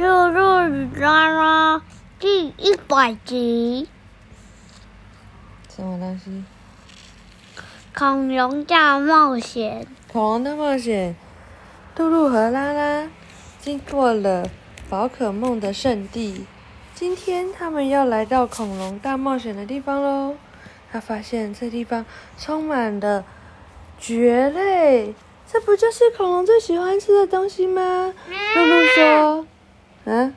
露露与拉拉第一百集，什么东西？恐龙大冒险。恐龙大冒险。露露和拉拉经过了宝可梦的圣地，今天他们要来到恐龙大冒险的地方喽。他发现这地方充满了蕨类，这不就是恐龙最喜欢吃的东西吗？露露说：“嗯，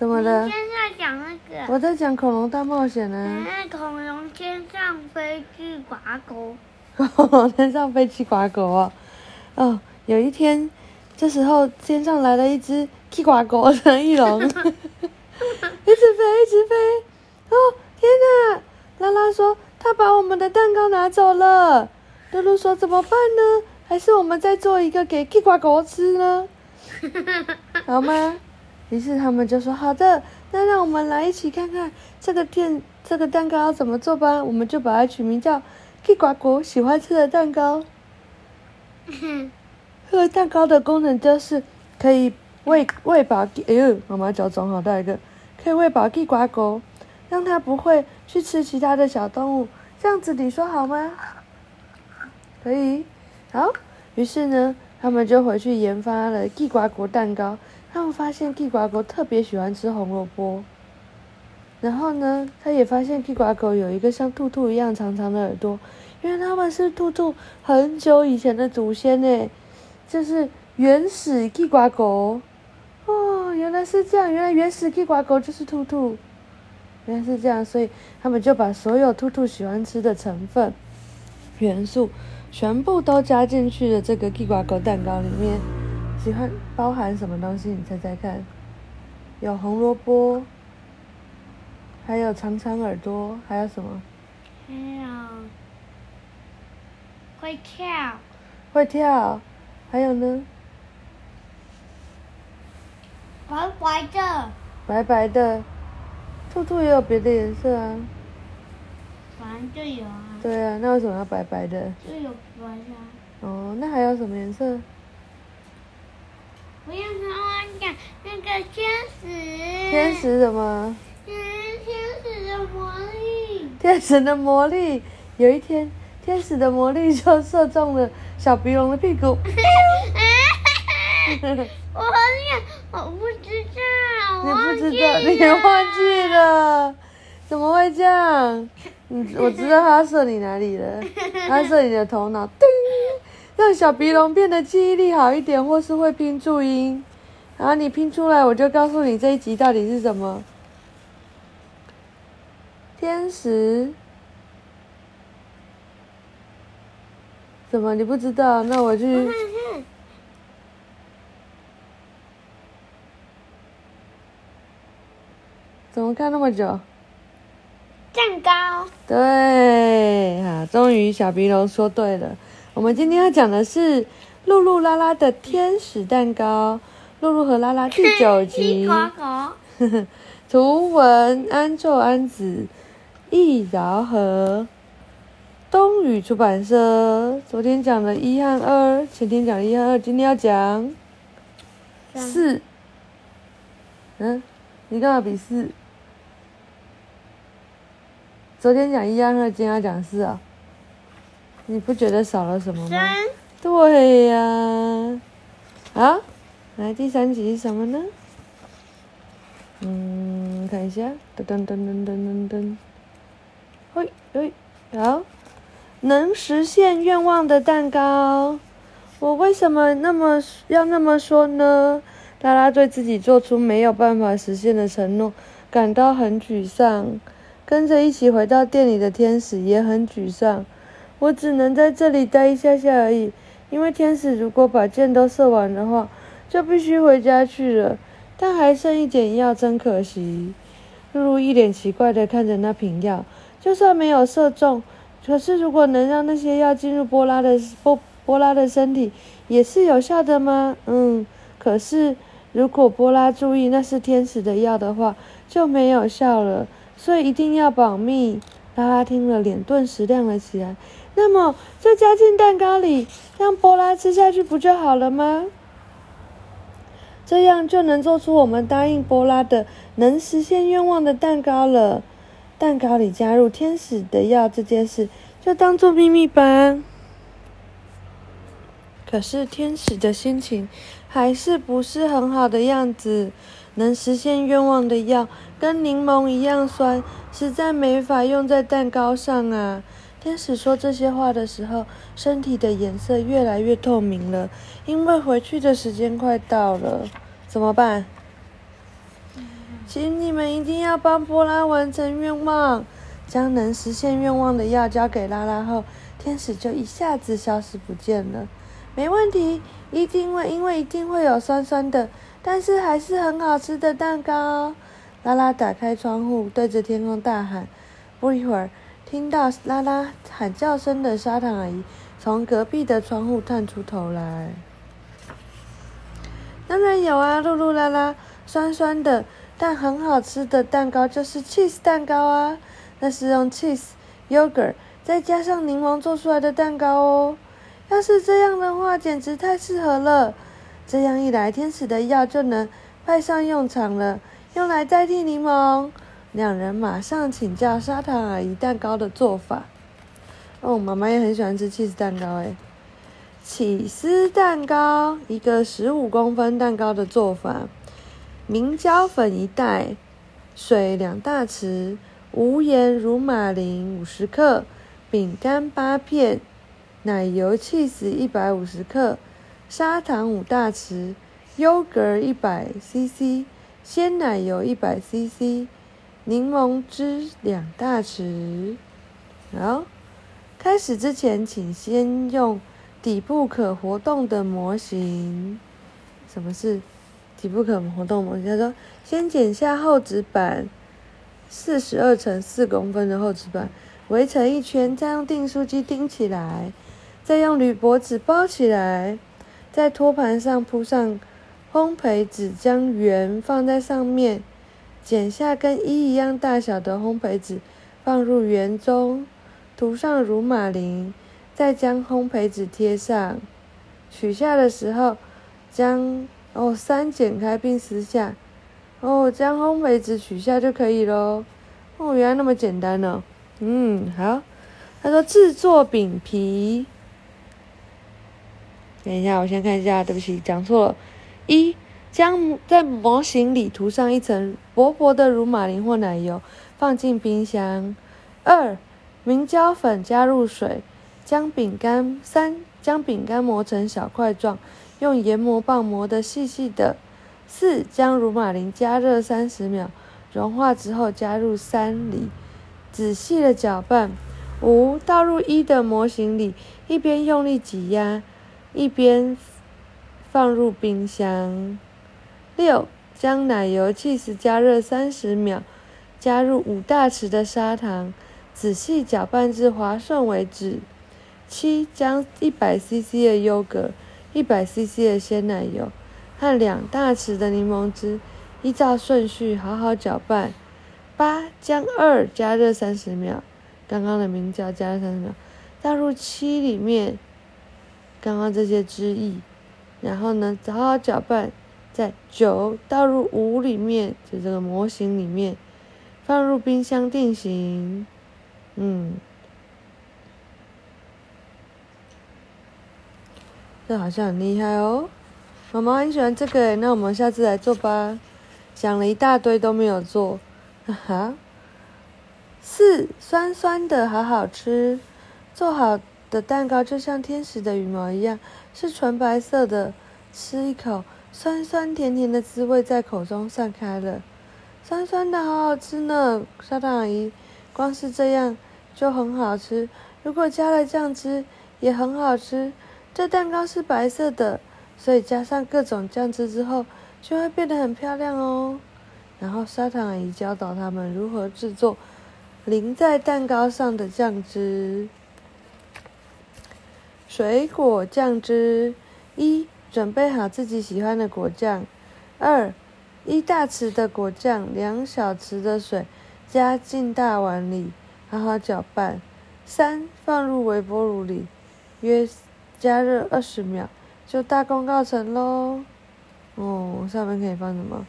怎么了你？现在讲那个，我在讲恐龙大冒险呢。那恐龙天上飞去刮狗。恐龙天上飞去刮狗哦。哦，有一天，这时候天上来了一只去刮狗的翼龙，一直飞，一直飞。哦，天哪！拉拉说他把我们的蛋糕拿走了。露露说怎么办呢？还是我们再做一个给去呱呱吃呢？好吗？于是他们就说好的，那让我们来一起看看这个店这个蛋糕要怎么做吧。我们就把它取名叫“屁呱呱喜欢吃的蛋糕”。这个蛋糕的功能就是可以喂喂饱，哎呦，妈妈脚肿好大一个，可以喂饱地瓜狗，让它不会去吃其他的小动物。这样子你说好吗？可以，好。于是呢，他们就回去研发了地瓜果蛋糕。他们发现地瓜果特别喜欢吃红萝卜，然后呢，他也发现地瓜狗有一个像兔兔一样长长的耳朵，因为他们是兔兔很久以前的祖先呢，就是原始地瓜狗。哦，原来是这样，原来原始地瓜狗就是兔兔，原来是这样，所以他们就把所有兔兔喜欢吃的成分元素。全部都加进去的这个地瓜狗蛋糕里面，喜欢包含什么东西？你猜猜看？有红萝卜，还有长长耳朵，还有什么？还有会跳，会跳，还有呢？白白的，白白的，兔兔也有别的颜色啊。反正就有啊，对啊，那为什么要白白的？就有白的。哦，那还有什么颜色？我要跟我讲那个天使，天，使什么？嗯，天使的魔力，天使的魔力。有一天，天使的魔力就射中了小鼻龙的屁股。我好像我不知道，你我忘记不知道，你忘记了？怎么会这样？你我知道他射你哪里了，他射你的头脑，叮，让小鼻龙变得记忆力好一点，或是会拼注音。然后你拼出来，我就告诉你这一集到底是什么。天使？怎么你不知道？那我去。怎么看那么久？蛋糕，对，哈，终于小鼻龙说对了。我们今天要讲的是露露拉拉的天使蛋糕，露露和拉拉第九集。图文安昼安子，易饶和，东宇出版社。昨天讲了一和二，前天讲了一和二，今天要讲四。嗯，你干嘛比四？昨天讲一和二，今天要讲四啊？你不觉得少了什么吗？对呀、啊，来第三集是什么呢？嗯，看一下，噔噔噔噔噔噔噔，嘿，嘿，好，能实现愿望的蛋糕。我为什么那么要那么说呢？拉拉对自己做出没有办法实现的承诺感到很沮丧，跟着一起回到店里的天使也很沮丧。我只能在这里待一下下而已，因为天使如果把箭都射完的话，就必须回家去了。但还剩一点药，真可惜。露露一脸奇怪的看着那瓶药，就算没有射中，可是如果能让那些药进入波拉的波波拉的身体，也是有效的吗？嗯，可是如果波拉注意那是天使的药的话，就没有效了。所以一定要保密。拉拉听了，脸顿时亮了起来。那么就加进蛋糕里，让波拉吃下去不就好了吗？这样就能做出我们答应波拉的能实现愿望的蛋糕了。蛋糕里加入天使的药这件事，就当做秘密吧。可是天使的心情还是不是很好的样子。能实现愿望的药跟柠檬一样酸，实在没法用在蛋糕上啊。天使说这些话的时候，身体的颜色越来越透明了，因为回去的时间快到了。怎么办？请你们一定要帮波拉完成愿望。将能实现愿望的药交给拉拉后，天使就一下子消失不见了。没问题，一定会，因为一定会有酸酸的，但是还是很好吃的蛋糕。拉拉打开窗户，对着天空大喊。不一会儿，听到拉拉喊叫声的砂糖阿姨从隔壁的窗户探出头来。当然有啊，露露啦啦，酸酸的但很好吃的蛋糕就是 cheese 蛋糕啊，那是用 cheese、yogurt 再加上柠檬做出来的蛋糕哦。要是这样的话，简直太适合了。这样一来，天使的药就能派上用场了，用来代替柠檬。两人马上请教砂糖阿姨蛋糕的做法。哦，妈妈也很喜欢吃起司蛋糕诶。起司蛋糕，一个十五公分蛋糕的做法：明胶粉一袋，水两大匙，无盐乳马林五十克，饼干八片。奶油 cheese 一百五十克，砂糖五大匙，优格一百 cc，鲜奶油一百 cc，柠檬汁两大匙。好，开始之前，请先用底部可活动的模型。什么是底部可活动模型？他说，先剪下厚纸板，四十二乘四公分的厚纸板，围成一圈，再用订书机钉起来。再用铝箔纸包起来，在托盘上铺上烘焙纸，将圆放在上面，剪下跟一一样大小的烘焙纸放入圆中，涂上乳马林，再将烘焙纸贴上。取下的时候，将哦三剪开并撕下，哦将烘焙纸取下就可以喽。哦，原来那么简单呢。嗯，好。他说制作饼皮。等一下，我先看一下，对不起，讲错了。一，将在模型里涂上一层薄薄的乳马林或奶油，放进冰箱。二，明胶粉加入水，将饼干三将饼干磨成小块状，用研磨棒磨得细细的。四，将乳马林加热三十秒，融化之后加入三里，仔细的搅拌。五，倒入一的模型里，一边用力挤压。一边放入冰箱。六，将奶油 cheese 加热三十秒，加入五大匙的砂糖，仔细搅拌至滑顺为止。七，将一百 cc 的优格、一百 cc 的鲜奶油和两大匙的柠檬汁，依照顺序好好搅拌。八，将二加热三十秒，刚刚的明胶加热三十秒，倒入七里面。刚刚这些汁液，然后呢，好好搅拌，在九倒入五里面，就这个模型里面，放入冰箱定型。嗯，这好像很厉害哦，妈妈很喜欢这个，那我们下次来做吧。想了一大堆都没有做，哈哈。四酸酸的，好好吃，做好。的蛋糕就像天使的羽毛一样，是纯白色的。吃一口，酸酸甜甜的滋味在口中散开了。酸酸的，好好吃呢！砂糖阿姨，光是这样就很好吃。如果加了酱汁，也很好吃。这蛋糕是白色的，所以加上各种酱汁之后，就会变得很漂亮哦。然后砂糖阿姨教导他们如何制作淋在蛋糕上的酱汁。水果酱汁一，准备好自己喜欢的果酱。二，一大匙的果酱，两小匙的水，加进大碗里，好好搅拌。三，放入微波炉里，约加热二十秒，就大功告成喽。哦，上面可以放什么？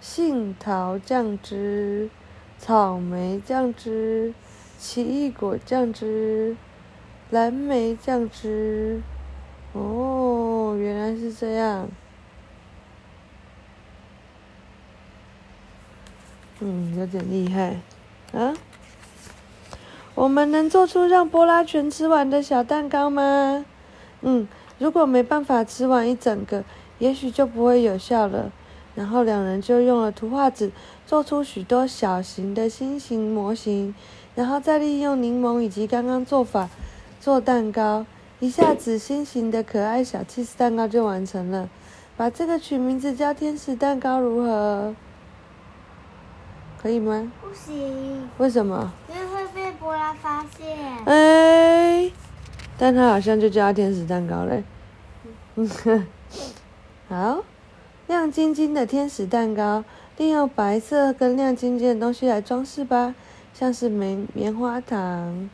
杏桃酱汁、草莓酱汁、奇异果酱汁、蓝莓酱汁。哦，原来是这样。嗯，有点厉害啊！我们能做出让波拉全吃完的小蛋糕吗？嗯，如果没办法吃完一整个，也许就不会有效了。然后两人就用了图画纸做出许多小型的心形模型，然后再利用柠檬以及刚刚做法做蛋糕，一下子心形的可爱小 cheese 蛋糕就完成了。把这个取名字叫天使蛋糕如何？可以吗？不行，为什么？因为会被波拉发现。哎，但它好像就叫天使蛋糕嘞。好，亮晶晶的天使蛋糕，利用白色跟亮晶晶的东西来装饰吧，像是棉棉花糖，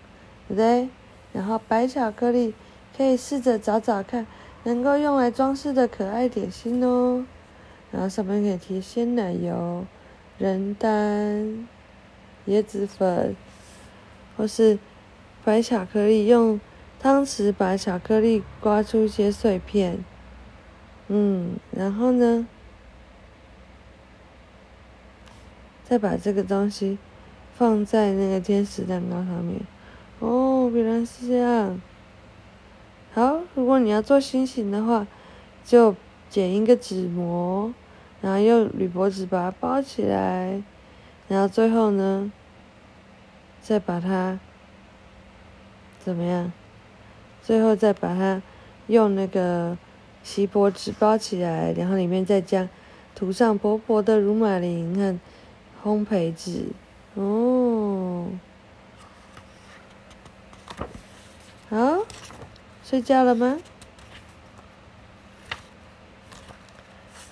对不对？然后白巧克力，可以试着找找看，能够用来装饰的可爱点心哦。然后上面可以贴鲜奶油。人丹、椰子粉，或是白巧克力，用汤匙把巧克力刮出一些碎片，嗯，然后呢，再把这个东西放在那个天使蛋糕上面。哦，原来是这样。好，如果你要做心形的话，就剪一个纸模。然后用铝箔纸把它包起来，然后最后呢，再把它怎么样？最后再把它用那个锡箔纸包起来，然后里面再加涂上薄薄的乳马林和烘焙纸。哦，好，睡觉了吗？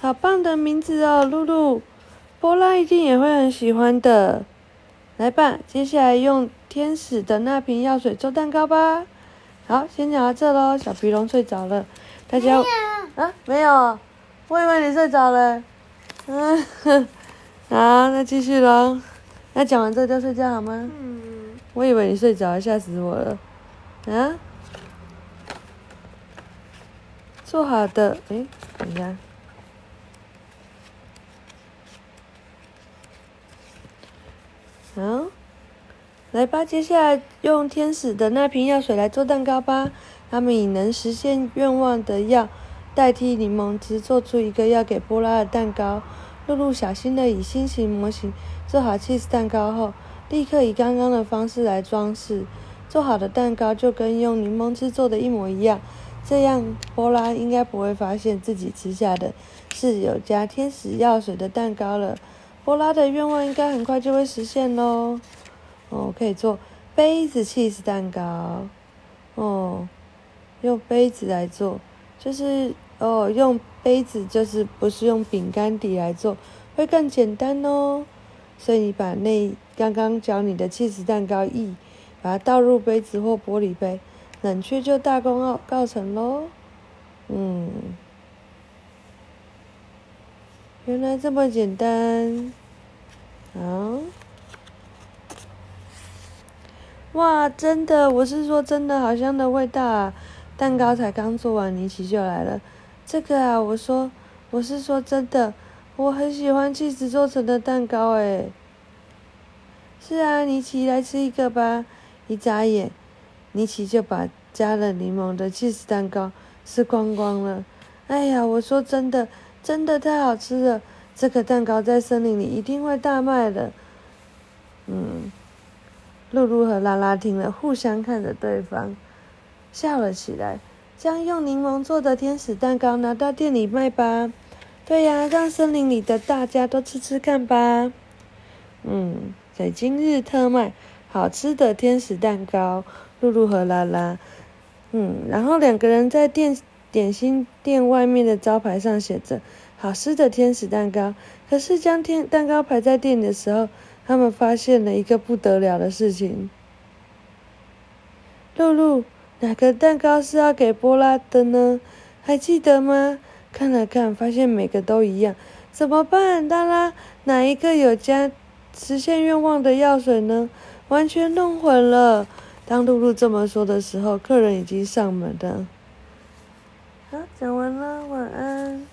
好棒的名字哦，露露，波拉一定也会很喜欢的。来吧，接下来用天使的那瓶药水做蛋糕吧。好，先讲到这喽。小皮龙睡着了，大家啊没有，我以为你睡着了。嗯，好，那继续喽。那讲完这就睡觉好吗？嗯。我以为你睡着，吓死我了。啊？做好的，哎，等一下。好，来吧，接下来用天使的那瓶药水来做蛋糕吧。他们以能实现愿望的药代替柠檬汁，做出一个要给波拉的蛋糕。露露小心的以心形模型做好 cheese 蛋糕后，立刻以刚刚的方式来装饰。做好的蛋糕就跟用柠檬汁做的一模一样，这样波拉应该不会发现自己吃下的是有加天使药水的蛋糕了。波拉的愿望应该很快就会实现喽。哦，可以做杯子 cheese 蛋糕。哦，用杯子来做，就是哦，用杯子就是不是用饼干底来做，会更简单哦。所以你把那刚刚教你的 cheese 蛋糕液，把它倒入杯子或玻璃杯，冷却就大功告告成喽。嗯。原来这么简单，啊！哇，真的，我是说真的，好香的味道啊！蛋糕才刚做完，尼奇就来了。这个啊，我说，我是说真的，我很喜欢气子做成的蛋糕，诶。是啊，尼奇来吃一个吧。一眨眼，尼奇就把加了柠檬的气子蛋糕吃光光了。哎呀，我说真的。真的太好吃了！这个蛋糕在森林里一定会大卖的。嗯，露露和拉拉听了，互相看着对方，笑了起来。将用柠檬做的天使蛋糕拿到店里卖吧。对呀，让森林里的大家都吃吃看吧。嗯，在今日特卖，好吃的天使蛋糕。露露和拉拉，嗯，然后两个人在店。点心店外面的招牌上写着“好吃的天使蛋糕”，可是将天蛋糕排在店里的时候，他们发现了一个不得了的事情。露露，哪个蛋糕是要给波拉的呢？还记得吗？看了看，发现每个都一样，怎么办？达拉，哪一个有加实现愿望的药水呢？完全弄混了。当露露这么说的时候，客人已经上门了。好，讲完了，晚安。